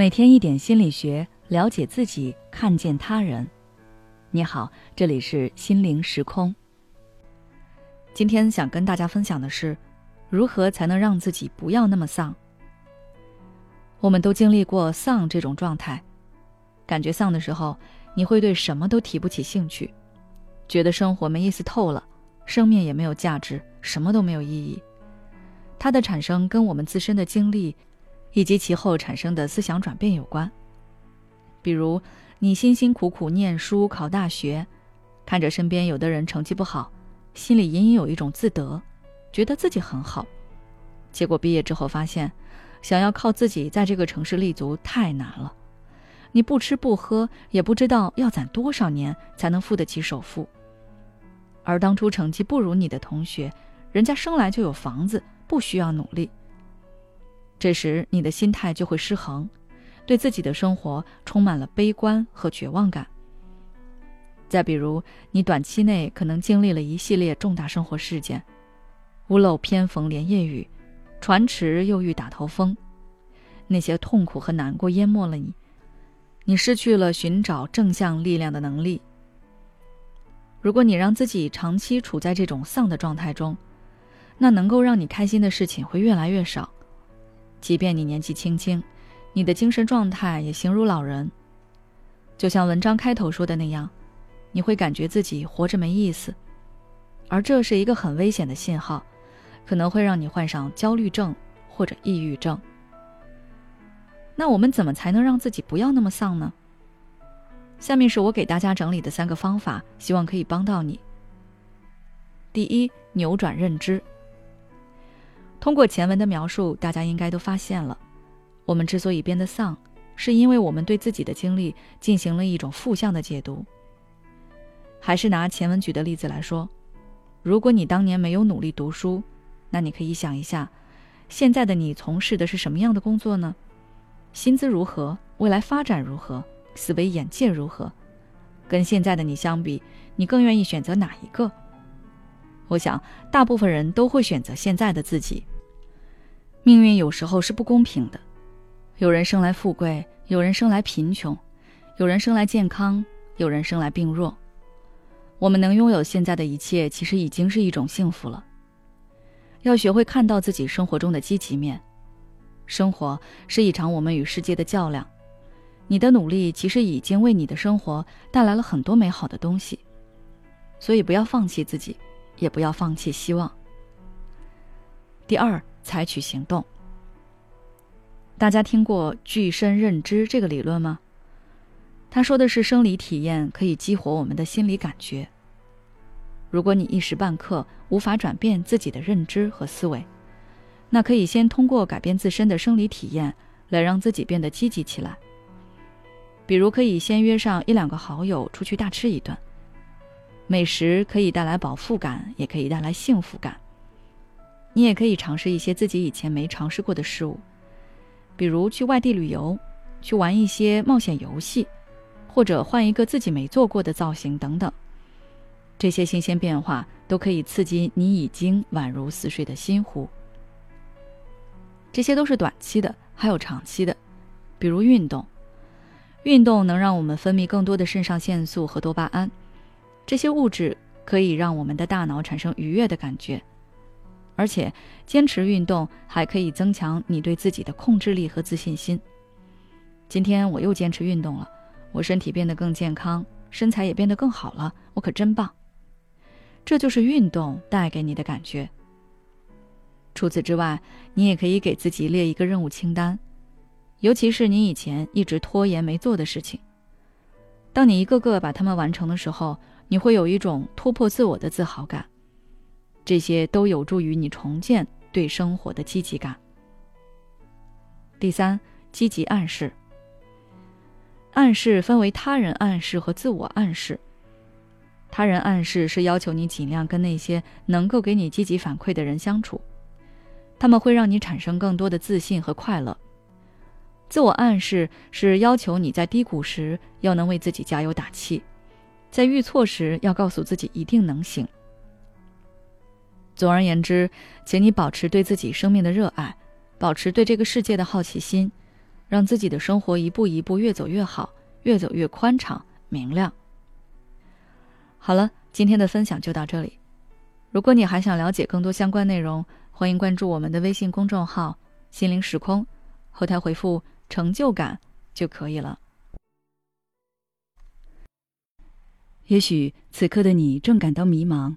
每天一点心理学，了解自己，看见他人。你好，这里是心灵时空。今天想跟大家分享的是，如何才能让自己不要那么丧。我们都经历过丧这种状态，感觉丧的时候，你会对什么都提不起兴趣，觉得生活没意思透了，生命也没有价值，什么都没有意义。它的产生跟我们自身的经历。以及其后产生的思想转变有关。比如，你辛辛苦苦念书考大学，看着身边有的人成绩不好，心里隐隐有一种自得，觉得自己很好。结果毕业之后发现，想要靠自己在这个城市立足太难了。你不吃不喝，也不知道要攒多少年才能付得起首付。而当初成绩不如你的同学，人家生来就有房子，不需要努力。这时，你的心态就会失衡，对自己的生活充满了悲观和绝望感。再比如，你短期内可能经历了一系列重大生活事件，屋漏偏逢连夜雨，船迟又遇打头风，那些痛苦和难过淹没了你，你失去了寻找正向力量的能力。如果你让自己长期处在这种丧的状态中，那能够让你开心的事情会越来越少。即便你年纪轻轻，你的精神状态也形如老人。就像文章开头说的那样，你会感觉自己活着没意思，而这是一个很危险的信号，可能会让你患上焦虑症或者抑郁症。那我们怎么才能让自己不要那么丧呢？下面是我给大家整理的三个方法，希望可以帮到你。第一，扭转认知。通过前文的描述，大家应该都发现了，我们之所以变得丧，是因为我们对自己的经历进行了一种负向的解读。还是拿前文举的例子来说，如果你当年没有努力读书，那你可以想一下，现在的你从事的是什么样的工作呢？薪资如何？未来发展如何？思维眼界如何？跟现在的你相比，你更愿意选择哪一个？我想，大部分人都会选择现在的自己。命运有时候是不公平的，有人生来富贵，有人生来贫穷，有人生来健康，有人生来病弱。我们能拥有现在的一切，其实已经是一种幸福了。要学会看到自己生活中的积极面。生活是一场我们与世界的较量，你的努力其实已经为你的生活带来了很多美好的东西，所以不要放弃自己。也不要放弃希望。第二，采取行动。大家听过具身认知这个理论吗？他说的是生理体验可以激活我们的心理感觉。如果你一时半刻无法转变自己的认知和思维，那可以先通过改变自身的生理体验来让自己变得积极起来。比如，可以先约上一两个好友出去大吃一顿。美食可以带来饱腹感，也可以带来幸福感。你也可以尝试一些自己以前没尝试过的事物，比如去外地旅游，去玩一些冒险游戏，或者换一个自己没做过的造型等等。这些新鲜变化都可以刺激你已经宛如死水的心湖。这些都是短期的，还有长期的，比如运动。运动能让我们分泌更多的肾上腺素和多巴胺。这些物质可以让我们的大脑产生愉悦的感觉，而且坚持运动还可以增强你对自己的控制力和自信心。今天我又坚持运动了，我身体变得更健康，身材也变得更好了，我可真棒！这就是运动带给你的感觉。除此之外，你也可以给自己列一个任务清单，尤其是你以前一直拖延没做的事情。当你一个个把它们完成的时候，你会有一种突破自我的自豪感，这些都有助于你重建对生活的积极感。第三，积极暗示。暗示分为他人暗示和自我暗示。他人暗示是要求你尽量跟那些能够给你积极反馈的人相处，他们会让你产生更多的自信和快乐。自我暗示是要求你在低谷时要能为自己加油打气。在遇挫时，要告诉自己一定能行。总而言之，请你保持对自己生命的热爱，保持对这个世界的好奇心，让自己的生活一步一步越走越好，越走越宽敞明亮。好了，今天的分享就到这里。如果你还想了解更多相关内容，欢迎关注我们的微信公众号“心灵时空”，后台回复“成就感”就可以了。也许此刻的你正感到迷茫，